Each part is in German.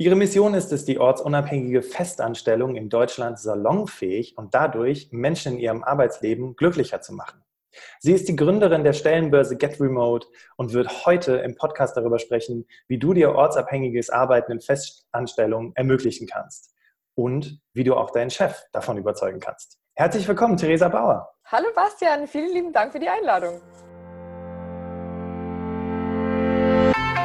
Ihre Mission ist es, die ortsunabhängige Festanstellung in Deutschland salonfähig und dadurch Menschen in ihrem Arbeitsleben glücklicher zu machen. Sie ist die Gründerin der Stellenbörse Get Remote und wird heute im Podcast darüber sprechen, wie du dir ortsabhängiges Arbeiten in Festanstellungen ermöglichen kannst und wie du auch deinen Chef davon überzeugen kannst. Herzlich willkommen, Theresa Bauer. Hallo Bastian, vielen lieben Dank für die Einladung.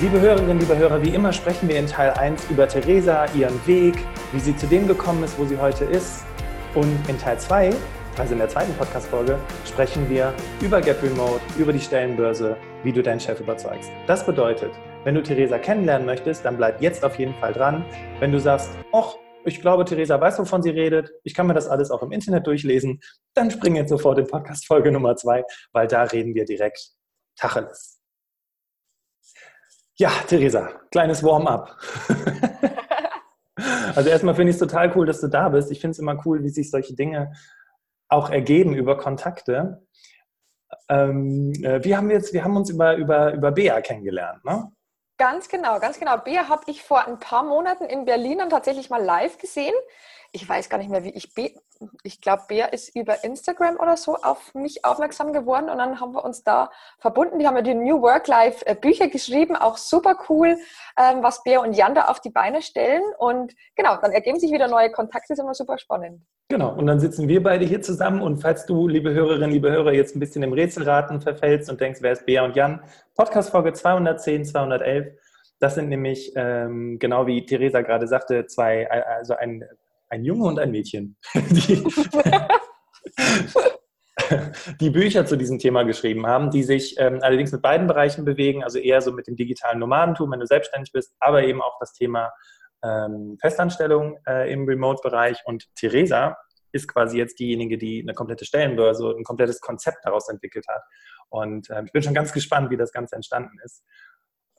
Liebe Hörerinnen, liebe Hörer, wie immer sprechen wir in Teil 1 über Theresa, ihren Weg, wie sie zu dem gekommen ist, wo sie heute ist. Und in Teil 2, also in der zweiten Podcast-Folge, sprechen wir über Get Remote, über die Stellenbörse, wie du deinen Chef überzeugst. Das bedeutet, wenn du Theresa kennenlernen möchtest, dann bleib jetzt auf jeden Fall dran. Wenn du sagst, ach, ich glaube, Theresa weiß, wovon sie redet, ich kann mir das alles auch im Internet durchlesen, dann spring jetzt sofort in Podcast-Folge Nummer 2, weil da reden wir direkt Tacheles. Ja, Theresa, kleines Warm-up. also erstmal finde ich es total cool, dass du da bist. Ich finde es immer cool, wie sich solche Dinge auch ergeben über Kontakte. Ähm, äh, wir, haben jetzt, wir haben uns über, über, über Bea kennengelernt, ne? Ganz genau, ganz genau. Bea habe ich vor ein paar Monaten in Berlin dann tatsächlich mal live gesehen ich weiß gar nicht mehr, wie ich, ich glaube, Bea ist über Instagram oder so auf mich aufmerksam geworden und dann haben wir uns da verbunden. Die haben ja die New Work Life äh, Bücher geschrieben, auch super cool, ähm, was Bea und Jan da auf die Beine stellen und genau, dann ergeben sich wieder neue Kontakte, ist immer super spannend. Genau, und dann sitzen wir beide hier zusammen und falls du, liebe Hörerinnen, liebe Hörer, jetzt ein bisschen im Rätselraten verfällst und denkst, wer ist Bea und Jan, Podcast-Folge 210, 211, das sind nämlich, ähm, genau wie Theresa gerade sagte, zwei, also ein ein Junge und ein Mädchen, die, die, Bücher zu diesem Thema geschrieben haben, die sich ähm, allerdings mit beiden Bereichen bewegen, also eher so mit dem digitalen Nomadentum, wenn du selbstständig bist, aber eben auch das Thema ähm, Festanstellung äh, im Remote-Bereich. Und Theresa ist quasi jetzt diejenige, die eine komplette Stellenbörse, ein komplettes Konzept daraus entwickelt hat. Und äh, ich bin schon ganz gespannt, wie das Ganze entstanden ist.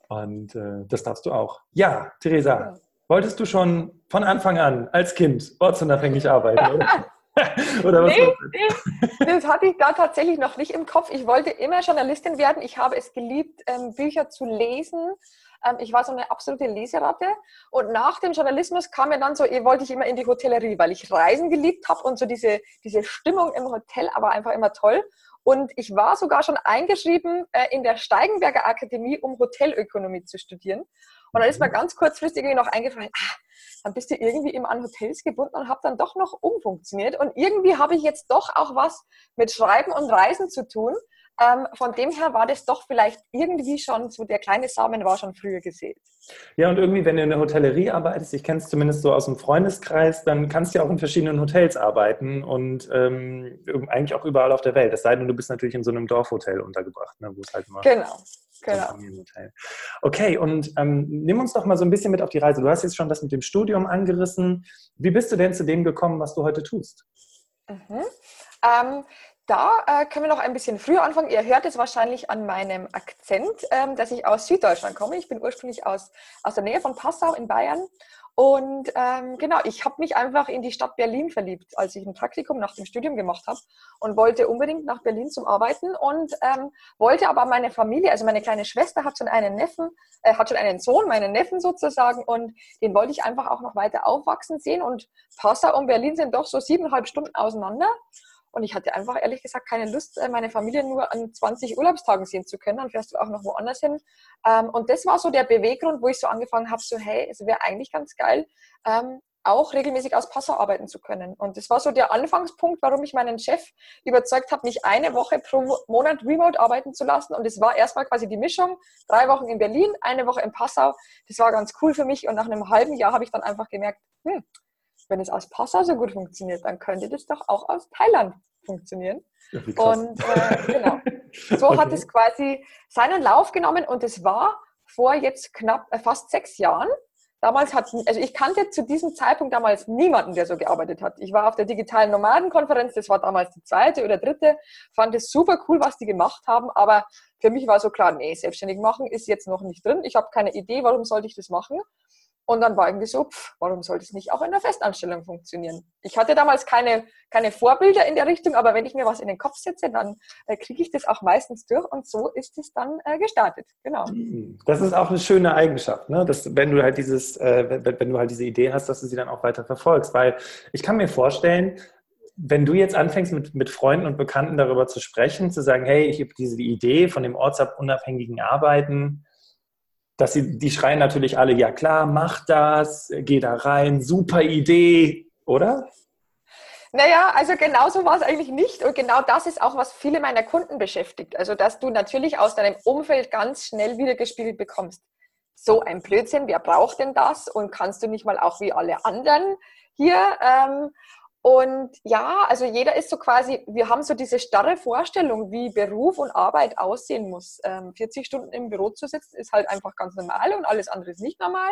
Und äh, das darfst du auch. Ja, Theresa, Wolltest du schon von Anfang an als Kind ortsunabhängig arbeiten? Oder? oder was nee, nee, das hatte ich da tatsächlich noch nicht im Kopf. Ich wollte immer Journalistin werden. Ich habe es geliebt, ähm, Bücher zu lesen. Ähm, ich war so eine absolute Leseratte. Und nach dem Journalismus kam mir dann so, wollte ich immer in die Hotellerie, weil ich Reisen geliebt habe und so diese, diese Stimmung im Hotel aber einfach immer toll. Und ich war sogar schon eingeschrieben äh, in der Steigenberger Akademie, um Hotelökonomie zu studieren. Und dann ist mir mhm. ganz kurzfristig noch eingefallen, ah, dann bist du irgendwie immer an Hotels gebunden und habe dann doch noch umfunktioniert. Und irgendwie habe ich jetzt doch auch was mit Schreiben und Reisen zu tun. Ähm, von dem her war das doch vielleicht irgendwie schon, so der kleine Samen war schon früher gesät. Ja, und irgendwie, wenn du in der Hotellerie arbeitest, ich kenne es zumindest so aus dem Freundeskreis, dann kannst du ja auch in verschiedenen Hotels arbeiten und ähm, eigentlich auch überall auf der Welt. Es sei denn, du bist natürlich in so einem Dorfhotel untergebracht, ne, wo es halt immer. Genau. Genau. Okay, und ähm, nimm uns doch mal so ein bisschen mit auf die Reise. Du hast jetzt schon das mit dem Studium angerissen. Wie bist du denn zu dem gekommen, was du heute tust? Mhm. Ähm, da äh, können wir noch ein bisschen früher anfangen. Ihr hört es wahrscheinlich an meinem Akzent, ähm, dass ich aus Süddeutschland komme. Ich bin ursprünglich aus, aus der Nähe von Passau in Bayern. Und ähm, genau, ich habe mich einfach in die Stadt Berlin verliebt, als ich ein Praktikum nach dem Studium gemacht habe und wollte unbedingt nach Berlin zum Arbeiten und ähm, wollte aber meine Familie, also meine kleine Schwester hat schon einen Neffen, äh, hat schon einen Sohn, meinen Neffen sozusagen und den wollte ich einfach auch noch weiter aufwachsen sehen und Passau und Berlin sind doch so siebeneinhalb Stunden auseinander und ich hatte einfach ehrlich gesagt keine Lust, äh, meine Familie nur an 20 Urlaubstagen sehen zu können. Dann fährst du auch noch woanders hin. Ähm, und das war so der Beweggrund, wo ich so angefangen habe, so hey, es wäre eigentlich ganz geil, ähm, auch regelmäßig aus Passau arbeiten zu können. Und das war so der Anfangspunkt, warum ich meinen Chef überzeugt habe, mich eine Woche pro Monat remote arbeiten zu lassen. Und es war erstmal quasi die Mischung, drei Wochen in Berlin, eine Woche in Passau. Das war ganz cool für mich. Und nach einem halben Jahr habe ich dann einfach gemerkt, hm, wenn es aus Passau so gut funktioniert, dann könnte das doch auch aus Thailand funktionieren. Ja, und äh, genau, so okay. hat es quasi seinen Lauf genommen und es war vor jetzt knapp äh, fast sechs Jahren. Damals hat, also ich kannte zu diesem Zeitpunkt damals niemanden, der so gearbeitet hat. Ich war auf der digitalen Nomadenkonferenz, das war damals die zweite oder dritte, fand es super cool, was die gemacht haben, aber für mich war so klar, nee, selbstständig machen ist jetzt noch nicht drin. Ich habe keine Idee, warum sollte ich das machen. Und dann war irgendwie so, pff, warum sollte es nicht auch in der Festanstellung funktionieren? Ich hatte damals keine, keine Vorbilder in der Richtung, aber wenn ich mir was in den Kopf setze, dann äh, kriege ich das auch meistens durch und so ist es dann äh, gestartet. Genau. Das ist auch eine schöne Eigenschaft, ne? dass, wenn du halt dieses, äh, wenn, wenn du halt diese Idee hast, dass du sie dann auch weiter verfolgst. Weil ich kann mir vorstellen, wenn du jetzt anfängst, mit, mit Freunden und Bekannten darüber zu sprechen, zu sagen, hey, ich habe diese Idee von dem ortsunabhängigen Arbeiten, dass sie, die schreien natürlich alle, ja klar, mach das, geh da rein, super Idee, oder? Naja, also genauso war es eigentlich nicht. Und genau das ist auch, was viele meiner Kunden beschäftigt. Also, dass du natürlich aus deinem Umfeld ganz schnell wiedergespiegelt bekommst. So ein Blödsinn, wer braucht denn das? Und kannst du nicht mal auch wie alle anderen hier? Ähm, und ja, also jeder ist so quasi, wir haben so diese starre Vorstellung, wie Beruf und Arbeit aussehen muss. Ähm, 40 Stunden im Büro zu sitzen ist halt einfach ganz normal und alles andere ist nicht normal.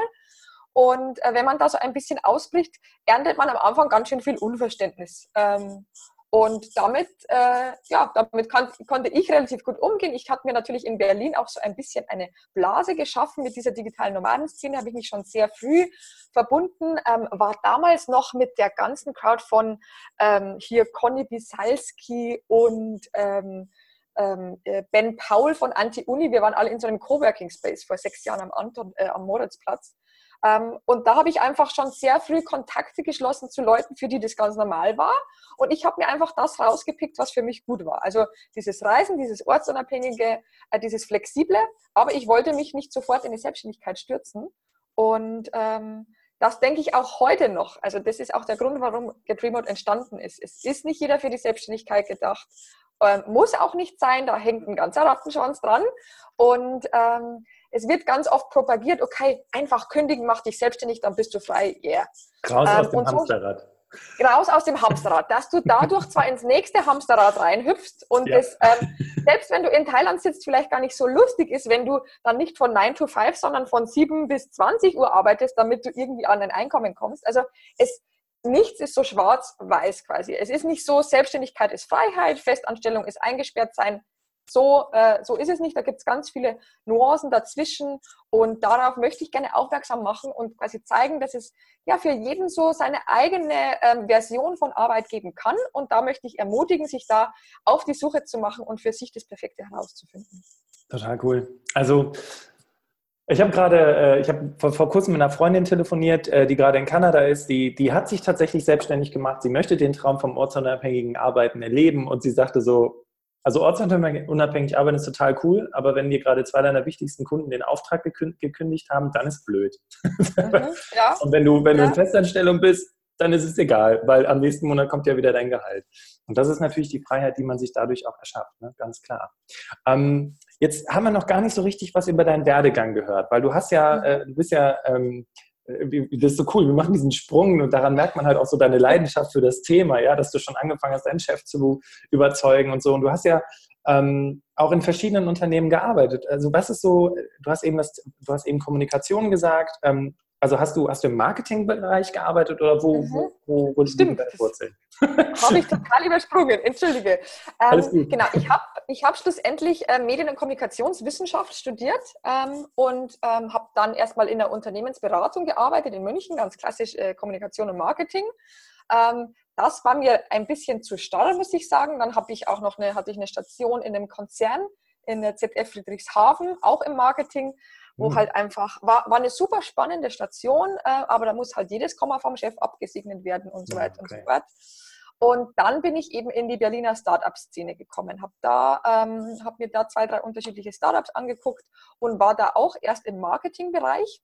Und äh, wenn man da so ein bisschen ausbricht, erntet man am Anfang ganz schön viel Unverständnis. Ähm, und damit, äh, ja, damit kann, konnte ich relativ gut umgehen. Ich hatte mir natürlich in Berlin auch so ein bisschen eine Blase geschaffen mit dieser digitalen Nomadenszene, habe ich mich schon sehr früh verbunden, ähm, war damals noch mit der ganzen Crowd von ähm, hier Conny Bisalski und ähm, ähm äh, Ben Paul von Anti-Uni. Wir waren alle in so einem Coworking Space vor sechs Jahren am, Anton, äh, am Moritzplatz. Ähm, und da habe ich einfach schon sehr früh Kontakte geschlossen zu Leuten, für die das ganz normal war. Und ich habe mir einfach das rausgepickt, was für mich gut war. Also dieses Reisen, dieses ortsunabhängige, äh, dieses flexible. Aber ich wollte mich nicht sofort in die Selbstständigkeit stürzen. Und ähm, das denke ich auch heute noch. Also das ist auch der Grund, warum Get Remote entstanden ist. Es ist nicht jeder für die Selbstständigkeit gedacht. Ähm, muss auch nicht sein, da hängt ein ganzer Rattenschwanz dran. Und ähm, es wird ganz oft propagiert, okay, einfach kündigen, mach dich selbstständig, dann bist du frei, yeah. Raus ähm, aus dem Hamsterrad. raus aus dem Hamsterrad, dass du dadurch zwar ins nächste Hamsterrad reinhüpfst und ja. das, ähm, selbst wenn du in Thailand sitzt, vielleicht gar nicht so lustig ist, wenn du dann nicht von 9 to 5, sondern von 7 bis 20 Uhr arbeitest, damit du irgendwie an dein Einkommen kommst. Also es, nichts ist so schwarz-weiß quasi. Es ist nicht so, Selbstständigkeit ist Freiheit, Festanstellung ist eingesperrt sein so, äh, so ist es nicht. Da gibt es ganz viele Nuancen dazwischen und darauf möchte ich gerne aufmerksam machen und quasi zeigen, dass es ja für jeden so seine eigene ähm, Version von Arbeit geben kann. Und da möchte ich ermutigen, sich da auf die Suche zu machen und für sich das Perfekte herauszufinden. Total cool. Also ich habe gerade, äh, ich habe vor, vor, kurzem mit einer Freundin telefoniert, äh, die gerade in Kanada ist. Die, die hat sich tatsächlich selbstständig gemacht. Sie möchte den Traum vom ortsunabhängigen Arbeiten erleben und sie sagte so, also ortsunabhängig arbeiten ist total cool, aber wenn dir gerade zwei deiner wichtigsten Kunden den Auftrag gekündigt haben, dann ist blöd. Mhm, ja. Und wenn du, wenn ja. du in Festanstellung bist, dann ist es egal, weil am nächsten Monat kommt ja wieder dein Gehalt. Und das ist natürlich die Freiheit, die man sich dadurch auch erschafft, ne? ganz klar. Ähm, jetzt haben wir noch gar nicht so richtig was über deinen Werdegang gehört, weil du hast ja, mhm. äh, du bist ja ähm, äh, das ist so cool, wir machen diesen Sprung und daran merkt man halt auch so deine Leidenschaft für das Thema, ja, dass du schon angefangen hast, deinen Chef zu überzeugen und so. Und du hast ja ähm, auch in verschiedenen Unternehmen gearbeitet. Also was ist so, du hast eben das, du hast eben Kommunikation gesagt, ähm, also hast du, hast du im Marketingbereich gearbeitet oder wo, mhm. wo, wo, wo Stimmt. deine Wurzeln? Habe ich total übersprungen, entschuldige. Ähm, genau, ich habe ich hab schlussendlich äh, Medien- und Kommunikationswissenschaft studiert ähm, und ähm, habe dann erstmal in der Unternehmensberatung gearbeitet in München, ganz klassisch äh, Kommunikation und Marketing. Ähm, das war mir ein bisschen zu starr, muss ich sagen. Dann habe ich auch noch eine, hatte ich eine Station in einem Konzern in der ZF Friedrichshafen, auch im Marketing wo mhm. halt einfach, war, war eine super spannende Station, äh, aber da muss halt jedes Komma vom Chef abgesegnet werden und so ja, weiter okay. und so fort. Und dann bin ich eben in die Berliner Startup-Szene gekommen, habe da, ähm, hab mir da zwei, drei unterschiedliche Startups angeguckt und war da auch erst im Marketingbereich,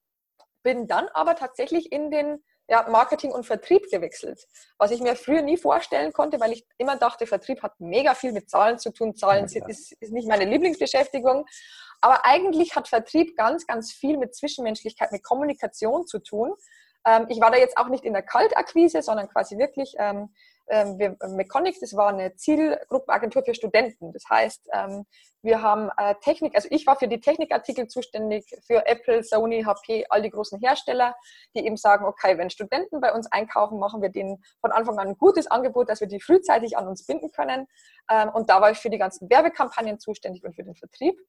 bin dann aber tatsächlich in den ja, Marketing und Vertrieb gewechselt, was ich mir früher nie vorstellen konnte, weil ich immer dachte, Vertrieb hat mega viel mit Zahlen zu tun. Zahlen ja, ist, ist nicht meine Lieblingsbeschäftigung. Aber eigentlich hat Vertrieb ganz, ganz viel mit Zwischenmenschlichkeit, mit Kommunikation zu tun. Ähm, ich war da jetzt auch nicht in der Kaltakquise, sondern quasi wirklich ähm, ähm, wir, Meconic, das war eine Zielgruppenagentur für Studenten. Das heißt, ähm, wir haben äh, Technik, also ich war für die Technikartikel zuständig, für Apple, Sony, HP, all die großen Hersteller, die eben sagen, okay, wenn Studenten bei uns einkaufen, machen wir denen von Anfang an ein gutes Angebot, dass wir die frühzeitig an uns binden können. Ähm, und da war ich für die ganzen Werbekampagnen zuständig und für den Vertrieb.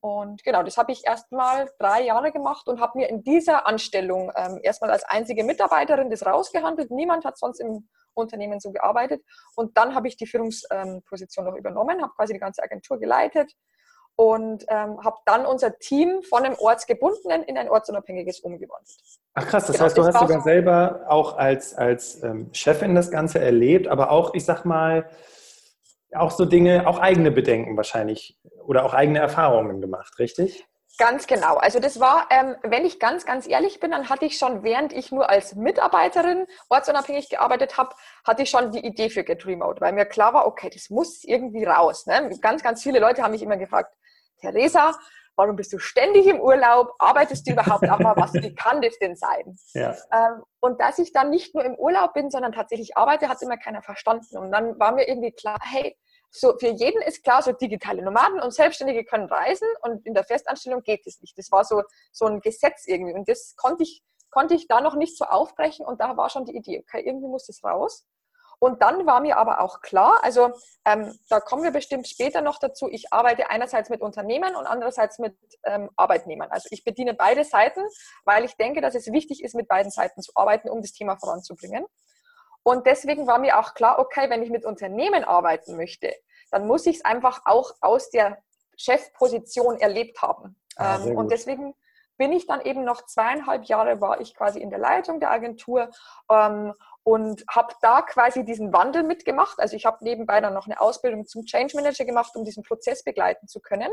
Und genau, das habe ich erst mal drei Jahre gemacht und habe mir in dieser Anstellung erstmal als einzige Mitarbeiterin das rausgehandelt. Niemand hat sonst im Unternehmen so gearbeitet. Und dann habe ich die Führungsposition noch übernommen, habe quasi die ganze Agentur geleitet und ähm, habe dann unser Team von einem ortsgebundenen in ein ortsunabhängiges umgewandelt. Ach krass, das genau, heißt, du hast sogar selber auch als, als ähm, Chefin das Ganze erlebt, aber auch, ich sag mal, auch so Dinge, auch eigene Bedenken wahrscheinlich oder auch eigene Erfahrungen gemacht, richtig? Ganz genau. Also das war, ähm, wenn ich ganz, ganz ehrlich bin, dann hatte ich schon, während ich nur als Mitarbeiterin ortsunabhängig gearbeitet habe, hatte ich schon die Idee für Get Remote, weil mir klar war, okay, das muss irgendwie raus. Ne? Ganz, ganz viele Leute haben mich immer gefragt, Theresa, warum bist du ständig im Urlaub? Arbeitest du überhaupt auch mal was? Wie kann das denn sein? Ja. Ähm, und dass ich dann nicht nur im Urlaub bin, sondern tatsächlich arbeite, hat immer keiner verstanden. Und dann war mir irgendwie klar, hey, so für jeden ist klar, so digitale Nomaden und Selbstständige können reisen und in der Festanstellung geht es nicht. Das war so, so ein Gesetz irgendwie und das konnte ich, konnte ich da noch nicht so aufbrechen und da war schon die Idee, okay, irgendwie muss das raus. Und dann war mir aber auch klar, also ähm, da kommen wir bestimmt später noch dazu, ich arbeite einerseits mit Unternehmen und andererseits mit ähm, Arbeitnehmern. Also ich bediene beide Seiten, weil ich denke, dass es wichtig ist, mit beiden Seiten zu arbeiten, um das Thema voranzubringen. Und deswegen war mir auch klar, okay, wenn ich mit Unternehmen arbeiten möchte, dann muss ich es einfach auch aus der Chefposition erlebt haben. Ah, ähm, und deswegen bin ich dann eben noch zweieinhalb Jahre war ich quasi in der Leitung der Agentur ähm, und habe da quasi diesen Wandel mitgemacht. Also ich habe nebenbei dann noch eine Ausbildung zum Change Manager gemacht, um diesen Prozess begleiten zu können,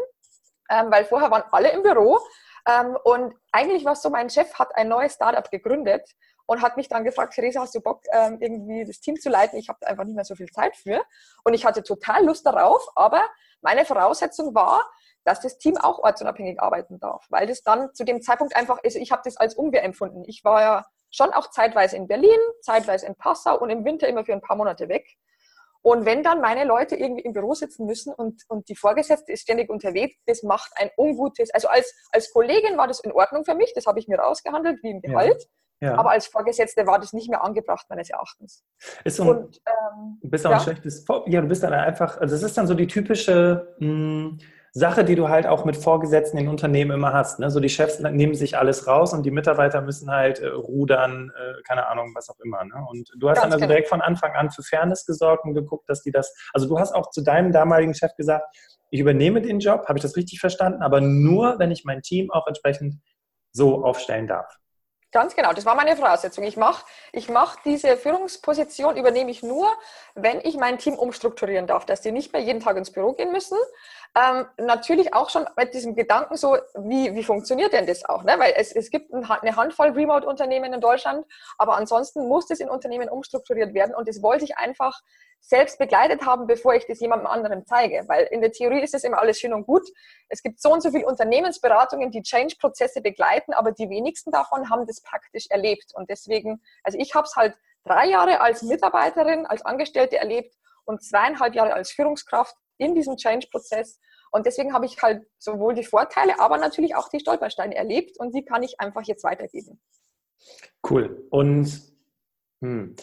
ähm, weil vorher waren alle im Büro ähm, und eigentlich war es so, mein Chef hat ein neues Startup gegründet und hat mich dann gefragt, Theresa, hast du Bock, ähm, irgendwie das Team zu leiten? Ich habe einfach nicht mehr so viel Zeit für. Und ich hatte total Lust darauf, aber meine Voraussetzung war, dass das Team auch ortsunabhängig arbeiten darf, weil das dann zu dem Zeitpunkt einfach, also ich habe das als Unwehr empfunden. Ich war ja schon auch zeitweise in Berlin, zeitweise in Passau und im Winter immer für ein paar Monate weg. Und wenn dann meine Leute irgendwie im Büro sitzen müssen und, und die Vorgesetzte ist ständig unterwegs, das macht ein ungutes, also als, als Kollegin war das in Ordnung für mich, das habe ich mir rausgehandelt, wie im Gehalt. Ja. Ja. Aber als Vorgesetzte war das nicht mehr angebracht, meines Erachtens. Ist so ein, und, ähm, du bist auch ja. ein schlechtes, ja, du bist dann einfach, also das ist dann so die typische, mh, hm, Sache, die du halt auch mit Vorgesetzten in Unternehmen immer hast. Ne? So die Chefs nehmen sich alles raus und die Mitarbeiter müssen halt äh, rudern, äh, keine Ahnung, was auch immer. Ne? Und du hast Ganz dann also genau. direkt von Anfang an für Fairness gesorgt und geguckt, dass die das, also du hast auch zu deinem damaligen Chef gesagt, ich übernehme den Job, habe ich das richtig verstanden, aber nur, wenn ich mein Team auch entsprechend so aufstellen darf. Ganz genau, das war meine Voraussetzung. Ich mache ich mach diese Führungsposition, übernehme ich nur, wenn ich mein Team umstrukturieren darf, dass die nicht mehr jeden Tag ins Büro gehen müssen. Ähm, natürlich auch schon mit diesem Gedanken so, wie, wie funktioniert denn das auch? Ne? Weil es, es gibt eine Handvoll Remote-Unternehmen in Deutschland, aber ansonsten muss das in Unternehmen umstrukturiert werden und das wollte ich einfach selbst begleitet haben, bevor ich das jemandem anderen zeige. Weil in der Theorie ist es immer alles schön und gut. Es gibt so und so viele Unternehmensberatungen, die Change-Prozesse begleiten, aber die wenigsten davon haben das praktisch erlebt. Und deswegen, also ich habe es halt drei Jahre als Mitarbeiterin, als Angestellte erlebt und zweieinhalb Jahre als Führungskraft in diesem Change-Prozess. Und deswegen habe ich halt sowohl die Vorteile, aber natürlich auch die Stolpersteine erlebt und die kann ich einfach jetzt weitergeben. Cool. Und hm,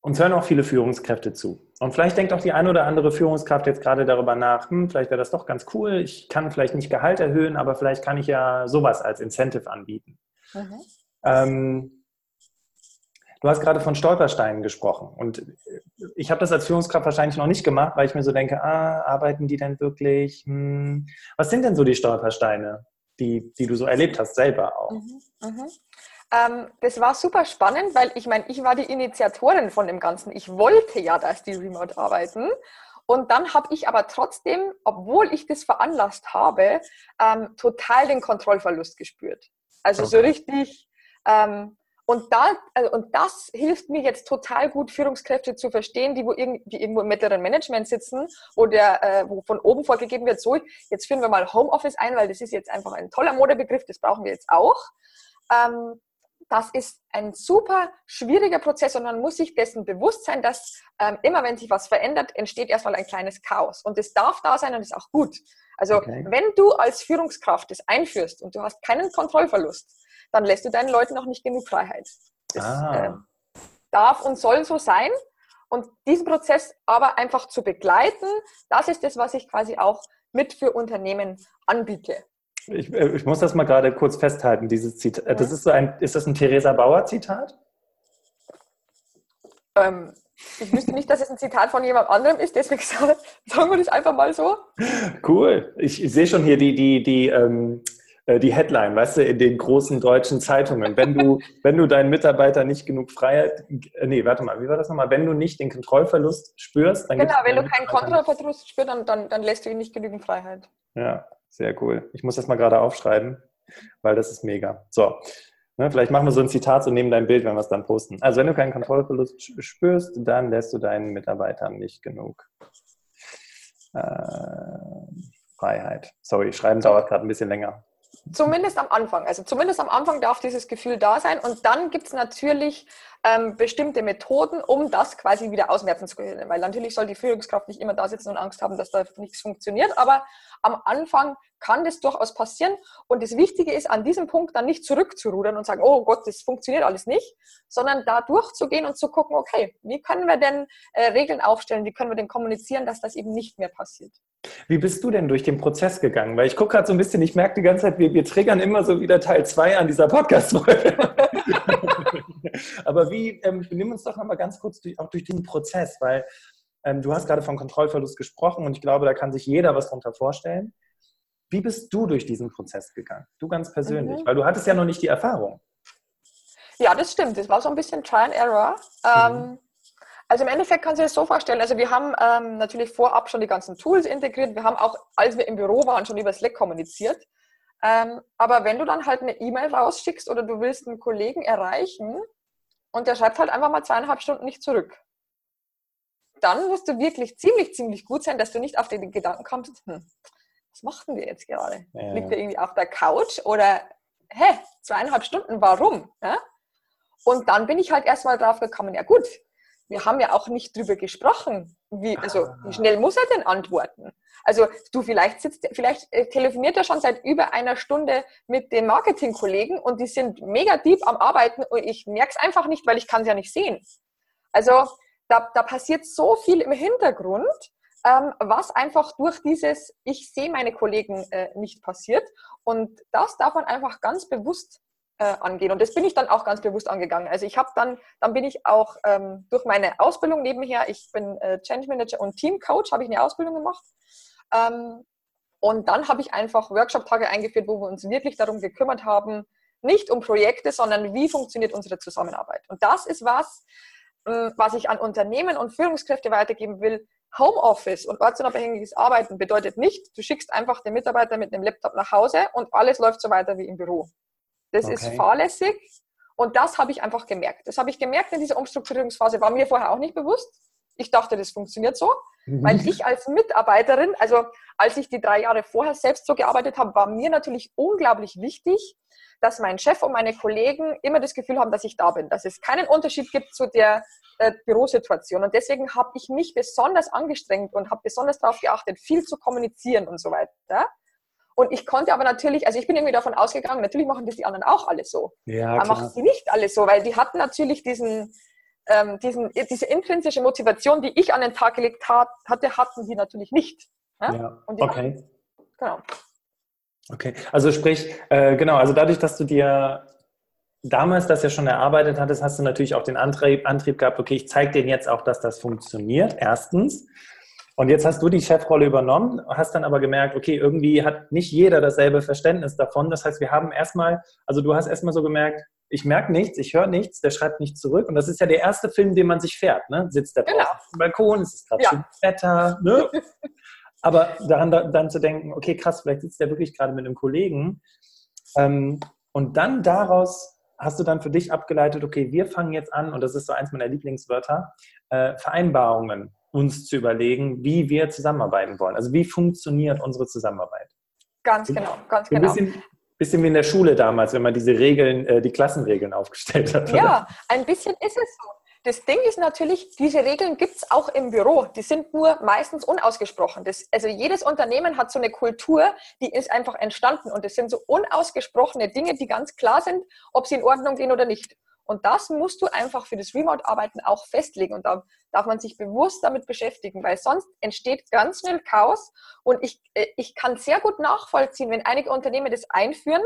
uns hören auch viele Führungskräfte zu. Und vielleicht denkt auch die eine oder andere Führungskraft jetzt gerade darüber nach, hm, vielleicht wäre das doch ganz cool, ich kann vielleicht nicht Gehalt erhöhen, aber vielleicht kann ich ja sowas als Incentive anbieten. Mhm. Ähm, du hast gerade von Stolpersteinen gesprochen und ich habe das als Führungskraft wahrscheinlich noch nicht gemacht, weil ich mir so denke, ah, arbeiten die denn wirklich? Hm. Was sind denn so die Stolpersteine, die, die du so erlebt hast selber auch? Mhm. Mhm. Ähm, das war super spannend, weil ich meine, ich war die Initiatorin von dem Ganzen. Ich wollte ja, dass die remote arbeiten. Und dann habe ich aber trotzdem, obwohl ich das veranlasst habe, ähm, total den Kontrollverlust gespürt. Also okay. so richtig. Ähm, und, da, also, und das hilft mir jetzt total gut, Führungskräfte zu verstehen, die, wo die irgendwo im mittleren Management sitzen, wo, der, äh, wo von oben vorgegeben wird, so, jetzt führen wir mal Homeoffice ein, weil das ist jetzt einfach ein toller Modebegriff, das brauchen wir jetzt auch. Ähm, das ist ein super schwieriger Prozess und man muss sich dessen bewusst sein, dass ähm, immer wenn sich was verändert, entsteht erstmal ein kleines Chaos. Und es darf da sein und ist auch gut. Also okay. wenn du als Führungskraft das einführst und du hast keinen Kontrollverlust, dann lässt du deinen Leuten auch nicht genug Freiheit. Das ah. äh, darf und soll so sein. Und diesen Prozess aber einfach zu begleiten, das ist das, was ich quasi auch mit für Unternehmen anbiete. Ich, äh, ich, muss das mal gerade kurz festhalten, dieses Zitat. Mhm. Das ist, so ein, ist das ein Theresa Bauer-Zitat? Ähm, ich wüsste nicht, dass es ein Zitat von jemand anderem ist, deswegen sagen wir das einfach mal so. Cool. Ich, ich sehe schon hier die, die, die, ähm, äh, die Headline, weißt du, in den großen deutschen Zeitungen. Wenn du, wenn du deinen Mitarbeiter nicht genug Freiheit, äh, nee, warte mal, wie war das nochmal? Wenn du nicht den Kontrollverlust spürst, dann Genau, wenn du keinen Kontrollverlust spürst, dann, dann, dann lässt du ihn nicht genügend Freiheit. Ja, sehr cool. Ich muss das mal gerade aufschreiben, weil das ist mega. So, ne, vielleicht machen wir so ein Zitat so neben dein Bild, wenn wir es dann posten. Also wenn du keinen Kontrollverlust spürst, dann lässt du deinen Mitarbeitern nicht genug äh, Freiheit. Sorry, schreiben dauert gerade ein bisschen länger. Zumindest am Anfang. Also zumindest am Anfang darf dieses Gefühl da sein. Und dann gibt es natürlich ähm, bestimmte Methoden, um das quasi wieder ausmerzen zu können. Weil natürlich soll die Führungskraft nicht immer da sitzen und Angst haben, dass da nichts funktioniert. Aber am Anfang kann das durchaus passieren. Und das Wichtige ist, an diesem Punkt dann nicht zurückzurudern und sagen, oh Gott, das funktioniert alles nicht, sondern da durchzugehen und zu gucken, okay, wie können wir denn äh, Regeln aufstellen, wie können wir denn kommunizieren, dass das eben nicht mehr passiert. Wie bist du denn durch den Prozess gegangen? Weil ich gucke gerade so ein bisschen, ich merke die ganze Zeit, wir, wir triggern immer so wieder Teil 2 an dieser Podcast-Folge. Aber wie, ähm, nimm uns doch nochmal ganz kurz durch, auch durch den Prozess, weil ähm, du hast gerade von Kontrollverlust gesprochen und ich glaube, da kann sich jeder was darunter vorstellen. Wie bist du durch diesen Prozess gegangen? Du ganz persönlich, mhm. weil du hattest ja noch nicht die Erfahrung. Ja, das stimmt. Das war so ein bisschen Try and Error. Mhm. Ähm, also im Endeffekt kannst du dir das so vorstellen, also wir haben ähm, natürlich vorab schon die ganzen Tools integriert. Wir haben auch, als wir im Büro waren, schon über Slack kommuniziert. Ähm, aber wenn du dann halt eine E-Mail rausschickst oder du willst einen Kollegen erreichen und der schreibt halt einfach mal zweieinhalb Stunden nicht zurück, dann musst du wirklich ziemlich, ziemlich gut sein, dass du nicht auf den Gedanken kommst, hm, was macht denn der jetzt gerade? Ja. Liegt der irgendwie auf der Couch oder, hä, zweieinhalb Stunden, warum? Ja? Und dann bin ich halt erstmal drauf gekommen, ja gut, wir haben ja auch nicht drüber gesprochen, wie, also, wie schnell muss er denn antworten? Also du vielleicht sitzt, vielleicht äh, telefoniert er schon seit über einer Stunde mit den Marketingkollegen und die sind mega deep am Arbeiten und ich merke es einfach nicht, weil ich kann es ja nicht sehen. Also da, da passiert so viel im Hintergrund, ähm, was einfach durch dieses Ich sehe meine Kollegen äh, nicht passiert. Und das darf man einfach ganz bewusst äh, angehen. Und das bin ich dann auch ganz bewusst angegangen. Also ich habe dann, dann bin ich auch ähm, durch meine Ausbildung nebenher, ich bin äh, Change Manager und Team Coach, habe ich eine Ausbildung gemacht. Ähm, und dann habe ich einfach Workshop-Tage eingeführt, wo wir uns wirklich darum gekümmert haben, nicht um Projekte, sondern wie funktioniert unsere Zusammenarbeit. Und das ist was, äh, was ich an Unternehmen und Führungskräfte weitergeben will. Homeoffice und ortsunabhängiges Arbeiten bedeutet nicht, du schickst einfach den Mitarbeiter mit einem Laptop nach Hause und alles läuft so weiter wie im Büro. Das okay. ist fahrlässig und das habe ich einfach gemerkt. Das habe ich gemerkt in dieser Umstrukturierungsphase, war mir vorher auch nicht bewusst. Ich dachte, das funktioniert so, mhm. weil ich als Mitarbeiterin, also als ich die drei Jahre vorher selbst so gearbeitet habe, war mir natürlich unglaublich wichtig, dass mein Chef und meine Kollegen immer das Gefühl haben, dass ich da bin, dass es keinen Unterschied gibt zu der äh, Bürosituation. Und deswegen habe ich mich besonders angestrengt und habe besonders darauf geachtet, viel zu kommunizieren und so weiter. Und ich konnte aber natürlich, also ich bin irgendwie davon ausgegangen, natürlich machen das die anderen auch alle so. Ja, aber machen sie nicht alle so, weil die hatten natürlich diesen, ähm, diesen, diese intrinsische Motivation, die ich an den Tag gelegt hat, hatte, hatten die natürlich nicht. Ja, ja. okay. Hatten, genau. Okay, also sprich, äh, genau, also dadurch, dass du dir damals das ja schon erarbeitet hattest, hast du natürlich auch den Antrieb, Antrieb gehabt, okay, ich zeige denen jetzt auch, dass das funktioniert, erstens. Und jetzt hast du die Chefrolle übernommen, hast dann aber gemerkt, okay, irgendwie hat nicht jeder dasselbe Verständnis davon. Das heißt, wir haben erstmal, also du hast erstmal so gemerkt, ich merke nichts, ich höre nichts, der schreibt nicht zurück. Und das ist ja der erste Film, den man sich fährt. Ne? Sitzt der genau. auf dem Balkon, es ist gerade ja. Wetter. Ne? Aber daran dann zu denken, okay, krass, vielleicht sitzt der wirklich gerade mit einem Kollegen. Ähm, und dann daraus hast du dann für dich abgeleitet, okay, wir fangen jetzt an, und das ist so eins meiner Lieblingswörter, äh, Vereinbarungen uns zu überlegen, wie wir zusammenarbeiten wollen. Also wie funktioniert unsere Zusammenarbeit? Ganz genau, ganz genau. Bisschen, bisschen wie in der Schule damals, wenn man diese Regeln, äh, die Klassenregeln aufgestellt hat. Oder? Ja, ein bisschen ist es so. Das Ding ist natürlich, diese Regeln gibt es auch im Büro. Die sind nur meistens unausgesprochen. Das, also jedes Unternehmen hat so eine Kultur, die ist einfach entstanden. Und das sind so unausgesprochene Dinge, die ganz klar sind, ob sie in Ordnung gehen oder nicht. Und das musst du einfach für das Remote-Arbeiten auch festlegen. Und da darf man sich bewusst damit beschäftigen, weil sonst entsteht ganz schnell Chaos. Und ich, äh, ich kann sehr gut nachvollziehen, wenn einige Unternehmen das einführen,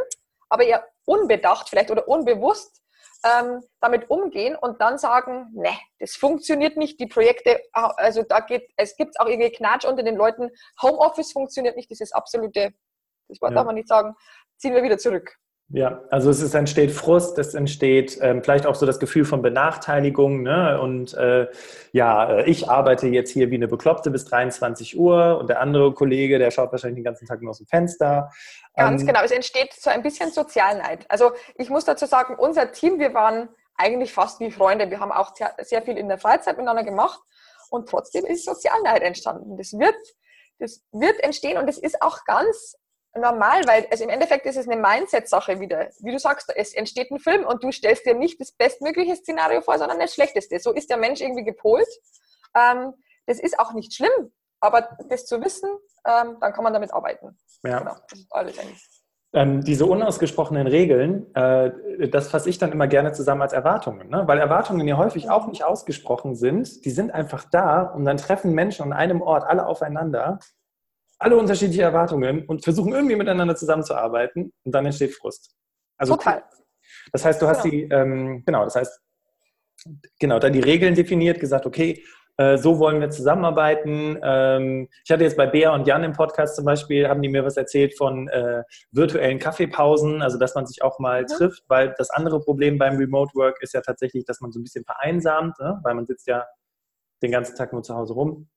aber eher unbedacht vielleicht oder unbewusst ähm, damit umgehen und dann sagen, ne, das funktioniert nicht, die Projekte, also da geht, es gibt auch irgendwie Knatsch unter den Leuten, Homeoffice funktioniert nicht, das ist absolute, das Wort ja. darf man nicht sagen, ziehen wir wieder zurück. Ja, also es ist, entsteht Frust, es entsteht ähm, vielleicht auch so das Gefühl von Benachteiligung. Ne? Und äh, ja, äh, ich arbeite jetzt hier wie eine Bekloppte bis 23 Uhr und der andere Kollege, der schaut wahrscheinlich den ganzen Tag nur aus dem Fenster. Ganz ähm, genau, es entsteht so ein bisschen Sozialneid. Also ich muss dazu sagen, unser Team, wir waren eigentlich fast wie Freunde. Wir haben auch sehr viel in der Freizeit miteinander gemacht und trotzdem ist Sozialneid entstanden. Das wird, das wird entstehen und es ist auch ganz normal, weil also im Endeffekt ist es eine Mindset-Sache wieder. Wie du sagst, es entsteht ein Film und du stellst dir nicht das bestmögliche Szenario vor, sondern das schlechteste. So ist der Mensch irgendwie gepolt. Ähm, das ist auch nicht schlimm, aber das zu wissen, ähm, dann kann man damit arbeiten. Ja. Genau, das ist alles eigentlich. Ähm, diese unausgesprochenen Regeln, äh, das fasse ich dann immer gerne zusammen als Erwartungen, ne? weil Erwartungen ja häufig auch nicht ausgesprochen sind. Die sind einfach da und dann treffen Menschen an einem Ort alle aufeinander alle unterschiedliche Erwartungen und versuchen irgendwie miteinander zusammenzuarbeiten und dann entsteht Frust. Also Total. Das heißt, du hast ja. die, ähm, genau, das heißt, genau, dann die Regeln definiert, gesagt, okay, äh, so wollen wir zusammenarbeiten. Ähm, ich hatte jetzt bei Bea und Jan im Podcast zum Beispiel, haben die mir was erzählt von äh, virtuellen Kaffeepausen, also dass man sich auch mal mhm. trifft, weil das andere Problem beim Remote Work ist ja tatsächlich, dass man so ein bisschen vereinsamt, ne? weil man sitzt ja den ganzen Tag nur zu Hause rum.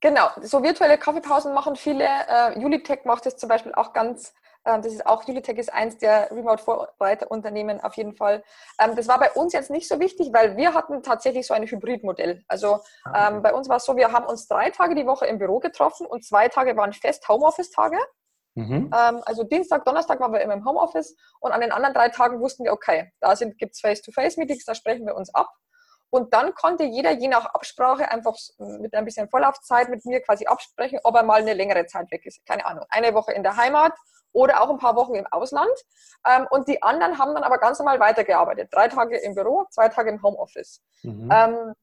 Genau, so virtuelle Kaffeepausen machen viele. Äh, Julitech macht es zum Beispiel auch ganz, äh, das ist auch, Julitech ist eins der Remote-Vorreiterunternehmen auf jeden Fall. Ähm, das war bei uns jetzt nicht so wichtig, weil wir hatten tatsächlich so ein Hybridmodell. Also ah, ähm, bei uns war es so, wir haben uns drei Tage die Woche im Büro getroffen und zwei Tage waren fest Homeoffice-Tage. Mhm. Ähm, also Dienstag, Donnerstag waren wir immer im Homeoffice und an den anderen drei Tagen wussten wir, okay, da gibt es Face-to-Face-Meetings, da sprechen wir uns ab. Und dann konnte jeder je nach Absprache einfach mit ein bisschen Vorlaufzeit mit mir quasi absprechen, ob er mal eine längere Zeit weg ist. Keine Ahnung, eine Woche in der Heimat oder auch ein paar Wochen im Ausland. Ähm, und die anderen haben dann aber ganz normal weitergearbeitet. Drei Tage im Büro, zwei Tage im Homeoffice. Mhm. Ähm,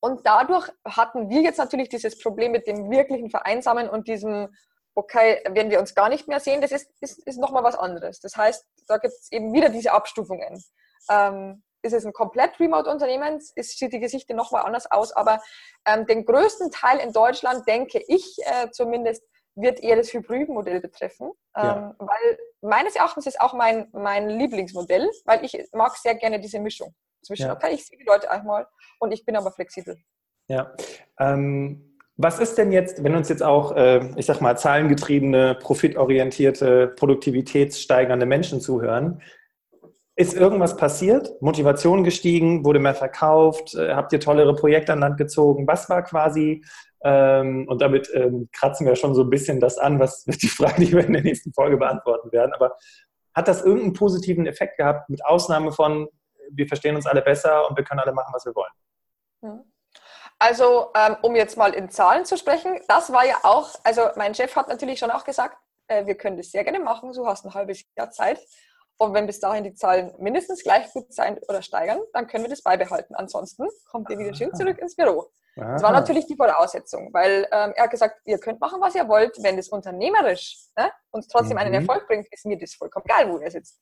und dadurch hatten wir jetzt natürlich dieses Problem mit dem wirklichen Vereinsamen und diesem, okay, wenn wir uns gar nicht mehr sehen, das ist, ist, ist nochmal was anderes. Das heißt, da gibt es eben wieder diese Abstufungen. Ähm, ist es ein komplett Remote-Unternehmen, sieht die Geschichte nochmal anders aus, aber ähm, den größten Teil in Deutschland, denke ich äh, zumindest, wird eher das Hybridmodell betreffen, ähm, ja. weil meines Erachtens ist auch mein, mein Lieblingsmodell, weil ich mag sehr gerne diese Mischung zwischen, ja. okay, ich sehe die Leute einmal und ich bin aber flexibel. Ja, ähm, was ist denn jetzt, wenn uns jetzt auch, äh, ich sag mal, zahlengetriebene, profitorientierte, produktivitätssteigernde Menschen zuhören, ist irgendwas passiert? Motivation gestiegen? Wurde mehr verkauft? Äh, habt ihr tollere Projekte an Land gezogen? Was war quasi, ähm, und damit ähm, kratzen wir schon so ein bisschen das an, was die Frage, die wir in der nächsten Folge beantworten werden, aber hat das irgendeinen positiven Effekt gehabt, mit Ausnahme von, wir verstehen uns alle besser und wir können alle machen, was wir wollen? Also, ähm, um jetzt mal in Zahlen zu sprechen, das war ja auch, also mein Chef hat natürlich schon auch gesagt, äh, wir können das sehr gerne machen, du hast ein halbes Jahr Zeit. Und wenn bis dahin die Zahlen mindestens gleich gut sein oder steigern, dann können wir das beibehalten. Ansonsten kommt ihr wieder schön zurück ins Büro. Aha. Das war natürlich die Voraussetzung, weil ähm, er hat gesagt, ihr könnt machen, was ihr wollt, wenn das unternehmerisch ne, uns trotzdem mhm. einen Erfolg bringt, ist mir das vollkommen egal, wo ihr sitzt.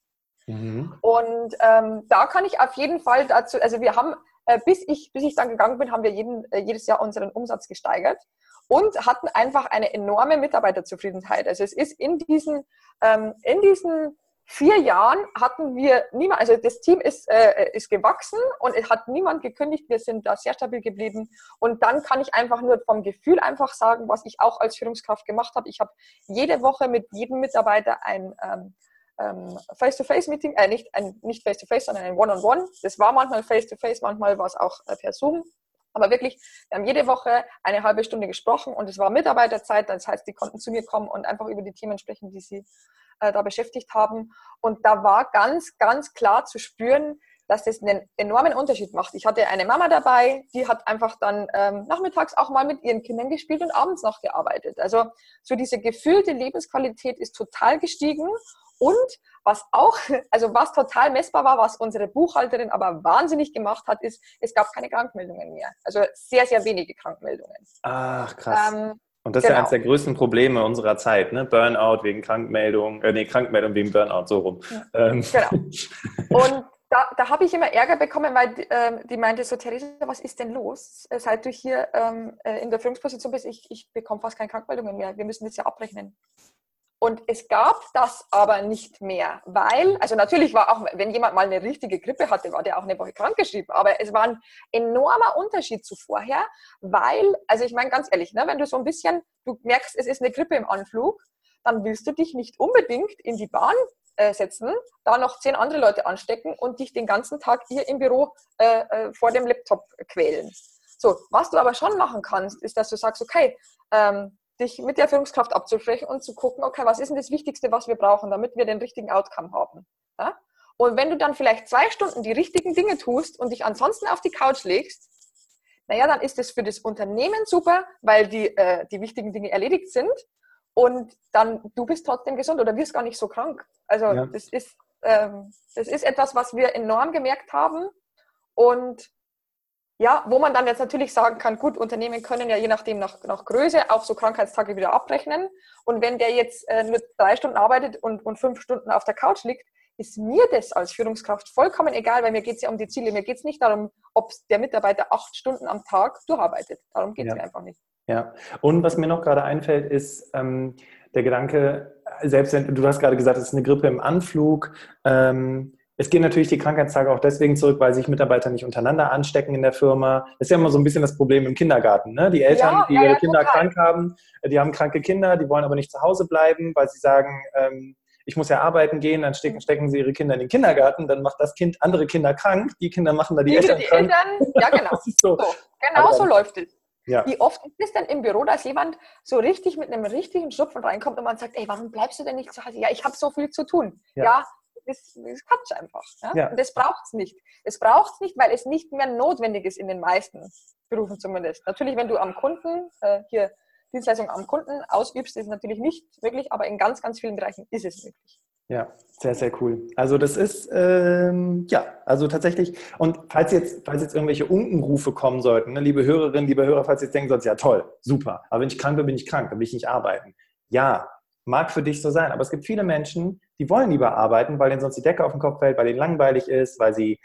Mhm. Und ähm, da kann ich auf jeden Fall dazu, also wir haben, äh, bis, ich, bis ich dann gegangen bin, haben wir jeden, äh, jedes Jahr unseren Umsatz gesteigert und hatten einfach eine enorme Mitarbeiterzufriedenheit. Also es ist in diesen, ähm, in diesen vier Jahren hatten wir niemand, also das Team ist, äh, ist gewachsen und es hat niemand gekündigt. Wir sind da sehr stabil geblieben. Und dann kann ich einfach nur vom Gefühl einfach sagen, was ich auch als Führungskraft gemacht habe. Ich habe jede Woche mit jedem Mitarbeiter ein ähm, ähm, Face-to-Face-Meeting, äh, nicht nicht Face-to-Face, sondern ein One-on-One. -on -One. Das war manchmal Face-to-Face, manchmal war es auch äh, per Zoom. Aber wirklich, wir haben jede Woche eine halbe Stunde gesprochen und es war Mitarbeiterzeit. Das heißt, die konnten zu mir kommen und einfach über die Themen sprechen, die sie äh, da beschäftigt haben. Und da war ganz, ganz klar zu spüren, dass das einen enormen Unterschied macht. Ich hatte eine Mama dabei, die hat einfach dann ähm, nachmittags auch mal mit ihren Kindern gespielt und abends noch gearbeitet. Also so diese gefühlte Lebensqualität ist total gestiegen. Und was auch, also was total messbar war, was unsere Buchhalterin aber wahnsinnig gemacht hat, ist, es gab keine Krankmeldungen mehr. Also sehr, sehr wenige Krankmeldungen. Ach, krass. Ähm, und das genau. ist ja eines genau. der größten Probleme unserer Zeit, ne? Burnout wegen Krankmeldung, äh, nee, Krankmeldung wegen Burnout, so rum. Ja. Ähm. Genau. Und da, da habe ich immer Ärger bekommen, weil ähm, die meinte so, Theresa, was ist denn los? Seit du hier ähm, äh, in der Führungsposition bist, ich, ich bekomme fast keine Krankmeldungen mehr. Wir müssen das ja abrechnen. Und es gab das aber nicht mehr, weil, also natürlich war auch, wenn jemand mal eine richtige Grippe hatte, war der auch eine Woche krankgeschrieben, aber es war ein enormer Unterschied zu vorher, weil, also ich meine ganz ehrlich, ne, wenn du so ein bisschen, du merkst, es ist eine Grippe im Anflug, dann willst du dich nicht unbedingt in die Bahn äh, setzen, da noch zehn andere Leute anstecken und dich den ganzen Tag hier im Büro äh, äh, vor dem Laptop quälen. So, was du aber schon machen kannst, ist, dass du sagst, okay, ähm, dich mit der Führungskraft abzusprechen und zu gucken, okay, was ist denn das Wichtigste, was wir brauchen, damit wir den richtigen Outcome haben. Ja? Und wenn du dann vielleicht zwei Stunden die richtigen Dinge tust und dich ansonsten auf die Couch legst, naja, dann ist es für das Unternehmen super, weil die, äh, die wichtigen Dinge erledigt sind und dann du bist trotzdem gesund oder wirst gar nicht so krank. Also ja. das, ist, ähm, das ist etwas, was wir enorm gemerkt haben und ja, wo man dann jetzt natürlich sagen kann, gut, Unternehmen können ja je nachdem nach, nach Größe auch so Krankheitstage wieder abrechnen. Und wenn der jetzt äh, nur drei Stunden arbeitet und, und fünf Stunden auf der Couch liegt, ist mir das als Führungskraft vollkommen egal, weil mir geht es ja um die Ziele. Mir geht es nicht darum, ob der Mitarbeiter acht Stunden am Tag durcharbeitet. Darum geht es ja. mir einfach nicht. Ja, und was mir noch gerade einfällt, ist ähm, der Gedanke, selbst wenn du hast gerade gesagt, es ist eine Grippe im Anflug, ähm, es gehen natürlich die Krankheitstage auch deswegen zurück, weil sich Mitarbeiter nicht untereinander anstecken in der Firma. Das ist ja immer so ein bisschen das Problem im Kindergarten. Ne? Die Eltern, ja, die ihre ja, Kinder total. krank haben, die haben kranke Kinder, die wollen aber nicht zu Hause bleiben, weil sie sagen, ähm, ich muss ja arbeiten gehen, dann stecken, stecken sie ihre Kinder in den Kindergarten, dann macht das Kind andere Kinder krank, die Kinder machen da die, die Eltern die krank. Eltern, ja genau. so. so. Genau so läuft es. Ja. Wie oft ist es denn im Büro, dass jemand so richtig mit einem richtigen Schnupfen reinkommt und man sagt, ey, warum bleibst du denn nicht zu Hause? Ja, ich habe so viel zu tun. Ja, ja ist, ist Quatsch einfach. Ja? ja. Und das braucht es nicht. Es braucht es nicht, weil es nicht mehr notwendig ist in den meisten Berufen zumindest. Natürlich, wenn du am Kunden, äh, hier Dienstleistung am Kunden ausübst, ist es natürlich nicht möglich, aber in ganz, ganz vielen Bereichen ist es möglich. Ja, sehr, sehr cool. Also das ist, ähm, ja, also tatsächlich, und falls jetzt, falls jetzt irgendwelche Unkenrufe kommen sollten, ne, liebe Hörerinnen, liebe Hörer, falls ihr jetzt denken sollten, ja toll, super, aber wenn ich krank bin, bin ich krank, dann will ich nicht arbeiten. Ja, mag für dich so sein, aber es gibt viele Menschen, die wollen lieber arbeiten, weil ihnen sonst die Decke auf den Kopf fällt, weil ihnen langweilig ist, weil sie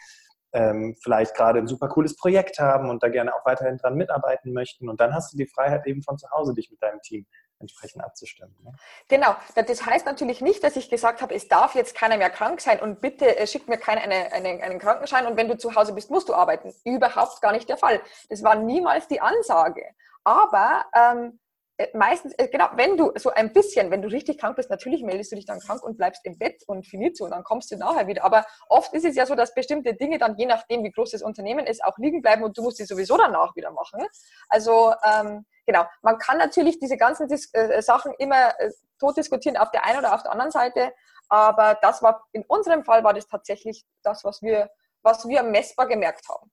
ähm, vielleicht gerade ein super cooles Projekt haben und da gerne auch weiterhin dran mitarbeiten möchten. Und dann hast du die Freiheit eben von zu Hause, dich mit deinem Team entsprechend abzustimmen. Ne? Genau, das heißt natürlich nicht, dass ich gesagt habe, es darf jetzt keiner mehr krank sein und bitte äh, schick mir keiner eine, eine, einen Krankenschein und wenn du zu Hause bist, musst du arbeiten. Überhaupt gar nicht der Fall. Das war niemals die Ansage. Aber ähm, äh, meistens, äh, genau, wenn du so ein bisschen, wenn du richtig krank bist, natürlich meldest du dich dann krank und bleibst im Bett und finito und dann kommst du nachher wieder. Aber oft ist es ja so, dass bestimmte Dinge dann, je nachdem, wie groß das Unternehmen ist, auch liegen bleiben und du musst sie sowieso danach wieder machen. Also, ähm, genau, man kann natürlich diese ganzen Dis äh, Sachen immer äh, tot diskutieren auf der einen oder auf der anderen Seite, aber das war, in unserem Fall war das tatsächlich das, was wir, was wir messbar gemerkt haben.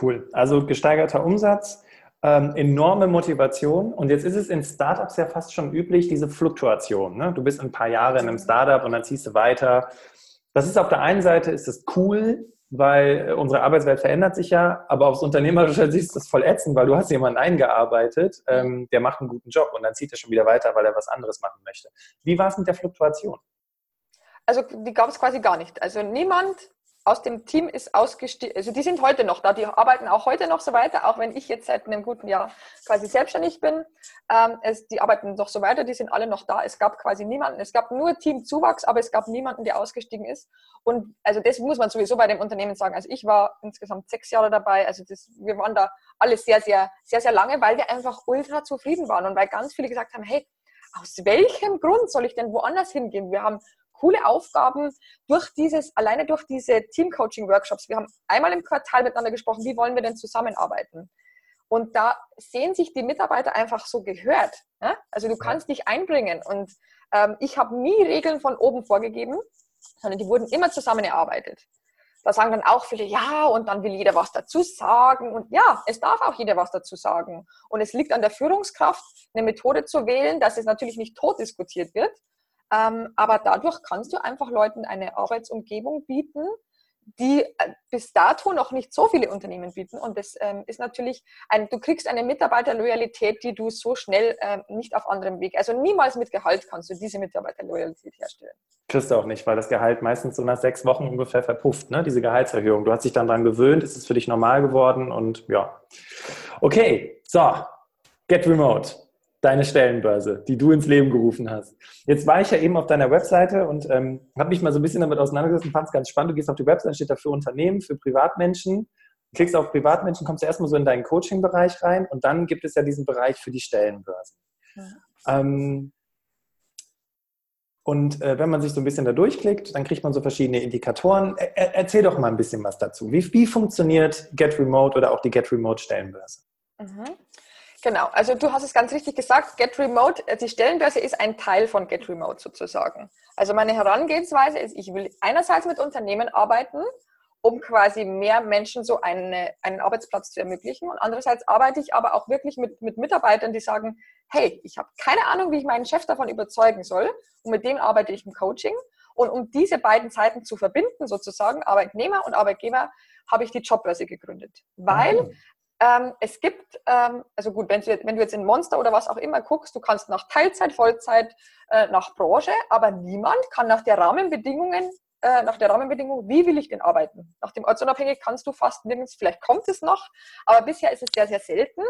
Cool. Also gesteigerter Umsatz, ähm, enorme Motivation. Und jetzt ist es in Startups ja fast schon üblich, diese Fluktuation. Ne? Du bist ein paar Jahre in einem Startup und dann ziehst du weiter. Das ist auf der einen Seite ist das cool, weil unsere Arbeitswelt verändert sich ja, aber aufs unternehmerische Sicht ist das voll ätzend, weil du hast jemanden eingearbeitet, ähm, der macht einen guten Job und dann zieht er schon wieder weiter, weil er was anderes machen möchte. Wie war es mit der Fluktuation? Also die gab es quasi gar nicht. Also niemand aus dem Team ist ausgestiegen, also die sind heute noch da, die arbeiten auch heute noch so weiter, auch wenn ich jetzt seit einem guten Jahr quasi selbstständig bin. Ähm, es, die arbeiten noch so weiter, die sind alle noch da. Es gab quasi niemanden, es gab nur Teamzuwachs, aber es gab niemanden, der ausgestiegen ist. Und also das muss man sowieso bei dem Unternehmen sagen. Also ich war insgesamt sechs Jahre dabei, also das, wir waren da alle sehr, sehr, sehr, sehr lange, weil wir einfach ultra zufrieden waren und weil ganz viele gesagt haben, hey, aus welchem Grund soll ich denn woanders hingehen? Wir haben coole Aufgaben durch dieses, alleine durch diese Team-Coaching-Workshops. Wir haben einmal im Quartal miteinander gesprochen, wie wollen wir denn zusammenarbeiten? Und da sehen sich die Mitarbeiter einfach so gehört. Ja? Also du kannst dich einbringen. Und ähm, ich habe nie Regeln von oben vorgegeben, sondern die wurden immer zusammen erarbeitet. Da sagen dann auch viele, ja, und dann will jeder was dazu sagen. Und ja, es darf auch jeder was dazu sagen. Und es liegt an der Führungskraft, eine Methode zu wählen, dass es natürlich nicht tot diskutiert wird. Ähm, aber dadurch kannst du einfach Leuten eine Arbeitsumgebung bieten, die äh, bis dato noch nicht so viele Unternehmen bieten. Und das ähm, ist natürlich, ein, du kriegst eine Mitarbeiterloyalität, die du so schnell ähm, nicht auf anderem Weg, also niemals mit Gehalt kannst du diese Mitarbeiterloyalität herstellen. Kriegst du auch nicht, weil das Gehalt meistens so nach sechs Wochen ungefähr verpufft, ne? diese Gehaltserhöhung. Du hast dich dann daran gewöhnt, ist es für dich normal geworden und ja. Okay, so, get remote deine Stellenbörse, die du ins Leben gerufen hast. Jetzt war ich ja eben auf deiner Webseite und ähm, habe mich mal so ein bisschen damit auseinandergesetzt und fand es ganz spannend. Du gehst auf die Webseite, steht da für Unternehmen, für Privatmenschen. Klickst auf Privatmenschen, kommst du erstmal so in deinen Coaching-Bereich rein und dann gibt es ja diesen Bereich für die Stellenbörse. Ja. Ähm, und äh, wenn man sich so ein bisschen da durchklickt, dann kriegt man so verschiedene Indikatoren. Er, erzähl doch mal ein bisschen was dazu. Wie, wie funktioniert Get Remote oder auch die Get Remote Stellenbörse? Mhm. Genau, also du hast es ganz richtig gesagt, Get Remote, äh, die Stellenbörse ist ein Teil von Get Remote sozusagen. Also meine Herangehensweise ist, ich will einerseits mit Unternehmen arbeiten, um quasi mehr Menschen so eine, einen Arbeitsplatz zu ermöglichen. Und andererseits arbeite ich aber auch wirklich mit, mit Mitarbeitern, die sagen, hey, ich habe keine Ahnung, wie ich meinen Chef davon überzeugen soll. Und mit dem arbeite ich im Coaching. Und um diese beiden Seiten zu verbinden, sozusagen Arbeitnehmer und Arbeitgeber, habe ich die Jobbörse gegründet. Weil ah. Ähm, es gibt, ähm, also gut, wenn du, wenn du, jetzt in Monster oder was auch immer guckst, du kannst nach Teilzeit, Vollzeit, äh, nach Branche, aber niemand kann nach der Rahmenbedingungen, äh, nach der Rahmenbedingung, wie will ich denn arbeiten? Nach dem Ortsunabhängig kannst du fast nirgends, vielleicht kommt es noch, aber bisher ist es sehr, sehr selten.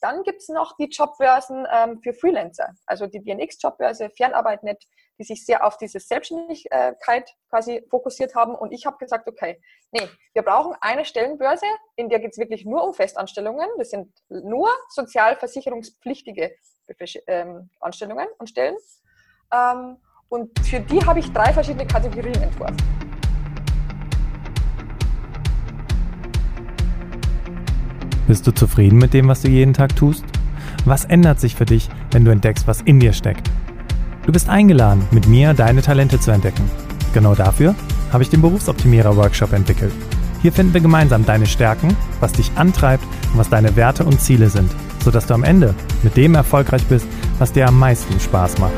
Dann gibt es noch die Jobbörsen ähm, für Freelancer, also die DNX-Jobbörse, Fernarbeit.net, die sich sehr auf diese Selbstständigkeit quasi fokussiert haben. Und ich habe gesagt, okay, nee, wir brauchen eine Stellenbörse, in der geht es wirklich nur um Festanstellungen. Das sind nur sozialversicherungspflichtige ähm, Anstellungen und Stellen. Ähm, und für die habe ich drei verschiedene Kategorien entworfen. Bist du zufrieden mit dem, was du jeden Tag tust? Was ändert sich für dich, wenn du entdeckst, was in dir steckt? Du bist eingeladen, mit mir deine Talente zu entdecken. Genau dafür habe ich den Berufsoptimierer Workshop entwickelt. Hier finden wir gemeinsam deine Stärken, was dich antreibt und was deine Werte und Ziele sind, sodass du am Ende mit dem erfolgreich bist, was dir am meisten Spaß macht.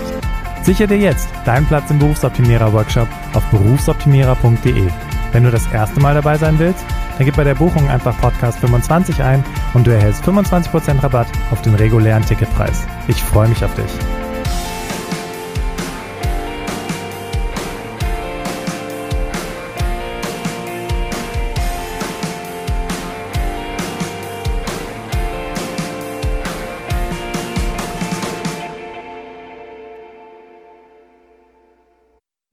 Sicher dir jetzt deinen Platz im Berufsoptimierer Workshop auf berufsoptimierer.de. Wenn du das erste Mal dabei sein willst, dann gib bei der Buchung einfach Podcast 25 ein und du erhältst 25% Rabatt auf den regulären Ticketpreis. Ich freue mich auf dich.